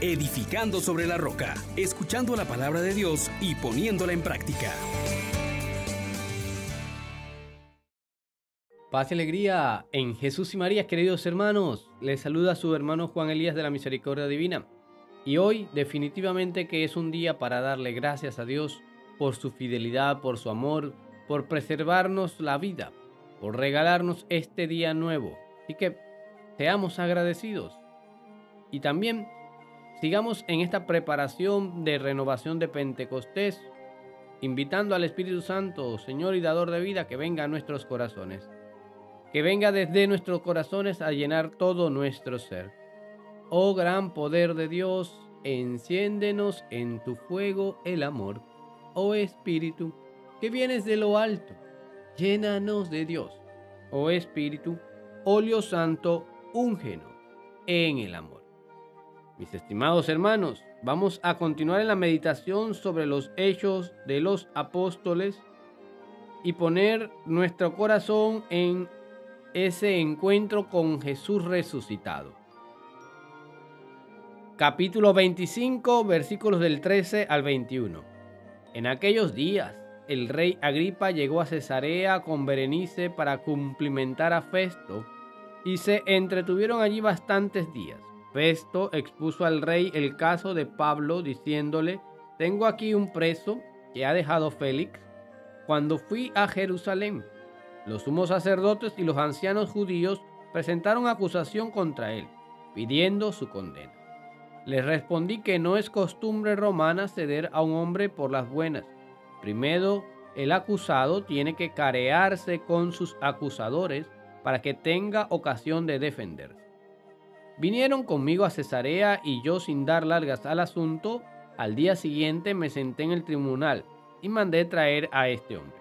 edificando sobre la roca, escuchando la palabra de Dios y poniéndola en práctica. Paz y alegría en Jesús y María, queridos hermanos. Les saluda su hermano Juan Elías de la Misericordia Divina. Y hoy definitivamente que es un día para darle gracias a Dios por su fidelidad, por su amor, por preservarnos la vida, por regalarnos este día nuevo. Así que seamos agradecidos. Y también sigamos en esta preparación de renovación de Pentecostés, invitando al Espíritu Santo, Señor y Dador de vida, que venga a nuestros corazones. Que venga desde nuestros corazones a llenar todo nuestro ser. Oh gran poder de Dios, enciéndenos en tu fuego el amor. Oh Espíritu, que vienes de lo alto, llénanos de Dios. Oh Espíritu, óleo santo, úngenos en el amor. Mis estimados hermanos, vamos a continuar en la meditación sobre los hechos de los apóstoles y poner nuestro corazón en ese encuentro con Jesús resucitado. Capítulo 25, versículos del 13 al 21. En aquellos días, el rey Agripa llegó a Cesarea con Berenice para cumplimentar a Festo y se entretuvieron allí bastantes días. Festo expuso al rey el caso de Pablo diciéndole, tengo aquí un preso que ha dejado Félix. Cuando fui a Jerusalén, los sumos sacerdotes y los ancianos judíos presentaron acusación contra él, pidiendo su condena. Les respondí que no es costumbre romana ceder a un hombre por las buenas. Primero, el acusado tiene que carearse con sus acusadores para que tenga ocasión de defenderse. Vinieron conmigo a Cesarea y yo sin dar largas al asunto, al día siguiente me senté en el tribunal y mandé traer a este hombre.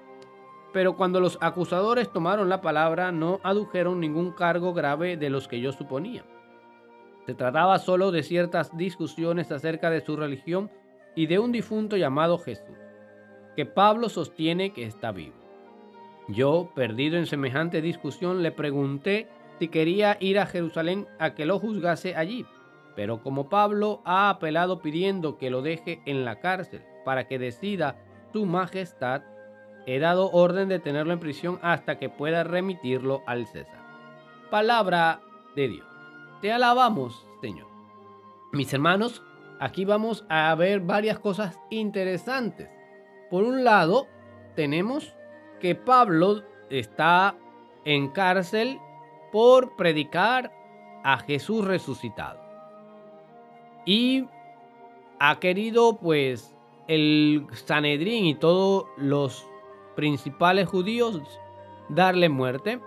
Pero cuando los acusadores tomaron la palabra no adujeron ningún cargo grave de los que yo suponía. Se trataba solo de ciertas discusiones acerca de su religión y de un difunto llamado Jesús, que Pablo sostiene que está vivo. Yo, perdido en semejante discusión, le pregunté si quería ir a Jerusalén a que lo juzgase allí. Pero como Pablo ha apelado pidiendo que lo deje en la cárcel para que decida su majestad, he dado orden de tenerlo en prisión hasta que pueda remitirlo al César. Palabra de Dios. Te alabamos, Señor. Mis hermanos, aquí vamos a ver varias cosas interesantes. Por un lado, tenemos que Pablo está en cárcel por predicar a Jesús resucitado. Y ha querido pues el Sanedrín y todos los principales judíos darle muerte.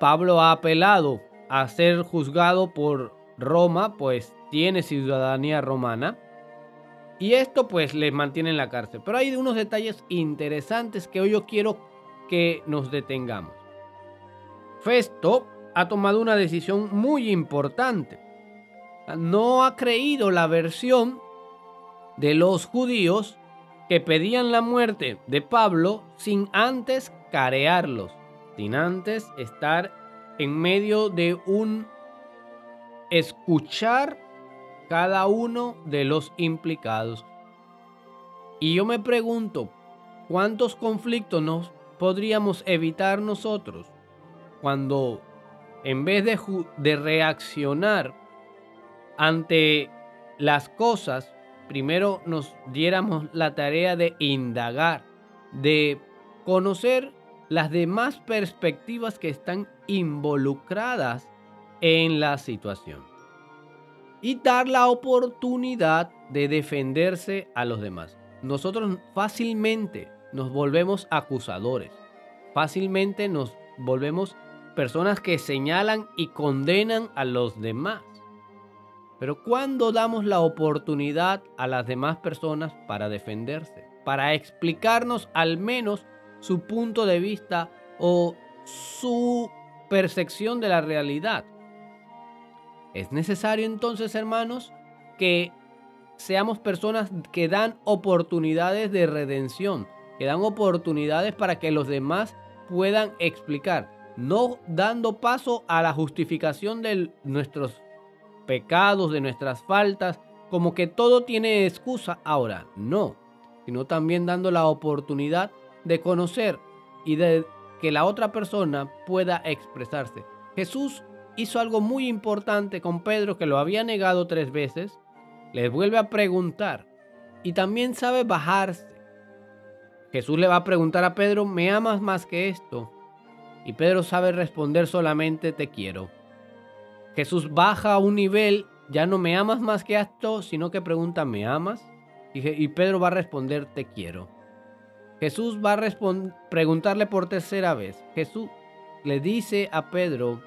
Pablo ha apelado a ser juzgado por Roma, pues tiene ciudadanía romana. Y esto pues le mantiene en la cárcel. Pero hay unos detalles interesantes que hoy yo quiero que nos detengamos. Festo ha tomado una decisión muy importante. No ha creído la versión de los judíos que pedían la muerte de Pablo sin antes carearlos, sin antes estar en medio de un escuchar cada uno de los implicados. Y yo me pregunto, ¿cuántos conflictos nos podríamos evitar nosotros cuando en vez de, reaccionar ante las cosas, primero nos diéramos la tarea de indagar, de conocer las demás perspectivas que están involucradas en la situación y dar la oportunidad de defenderse a los demás. Nosotros fácilmente nos volvemos acusadores, fácilmente nos volvemos personas que señalan y condenan a los demás. Pero cuando damos la oportunidad a las demás personas para defenderse, para explicarnos al menos su punto de vista o su percepción de la realidad. Es necesario entonces, hermanos, que seamos personas que dan oportunidades de redención, que dan oportunidades para que los demás puedan explicar, no dando paso a la justificación de nuestros pecados, de nuestras faltas, como que todo tiene excusa. Ahora, no, sino también dando la oportunidad de conocer y de que la otra persona pueda expresarse. Jesús hizo algo muy importante con Pedro que lo había negado tres veces. Le vuelve a preguntar y también sabe bajarse. Jesús le va a preguntar a Pedro, ¿me amas más que esto? Y Pedro sabe responder solamente, te quiero. Jesús baja a un nivel, ya no me amas más que esto, sino que pregunta, ¿me amas? Y, Pedro va a responder, te quiero. Jesús va a preguntarle por tercera vez. Jesús le dice a Pedro,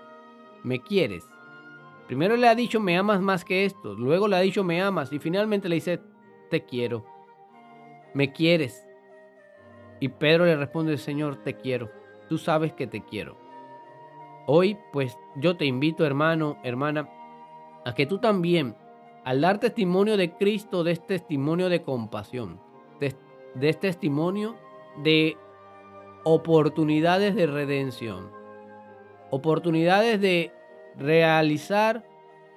¿me quieres? Primero le ha dicho, me amas más que esto. Luego le ha dicho, me amas. Y finalmente le dice, te quiero. ¿Me quieres? Y Pedro le responde, Señor, te quiero. Tú sabes que te quiero. Hoy, pues yo te invito, hermano, hermana, a que tú también al dar testimonio de Cristo, des testimonio de compasión, des, testimonio de oportunidades de redención, oportunidades de realizar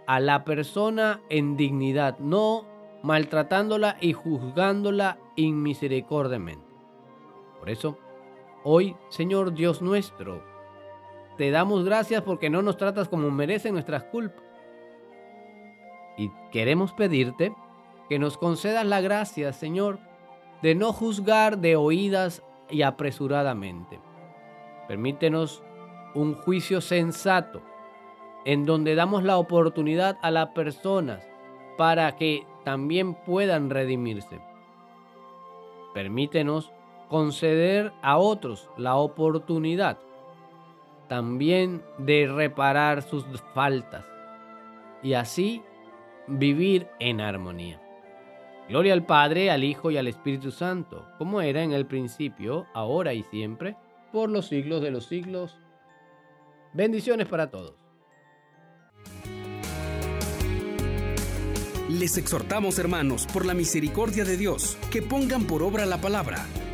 a la persona en dignidad, no maltratándola y juzgándola inmisericordiamente. Por eso, hoy, Señor Dios nuestro, te damos gracias porque no nos tratas como merecen nuestras culpas y queremos pedirte que nos concedas la gracia, Señor, de no juzgar de oídas y apresuradamente. Permítenos un juicio sensato en donde damos la oportunidad a las personas para que también puedan redimirse. Permítenos conceder a otros la oportunidad también de reparar sus faltas y así vivir en armonía. Gloria al Padre, al Hijo y al Espíritu Santo, como era en el principio, ahora y siempre, por los siglos de los siglos. Bendiciones para todos. Les exhortamos, hermanos, por la misericordia de Dios, que pongan por obra la palabra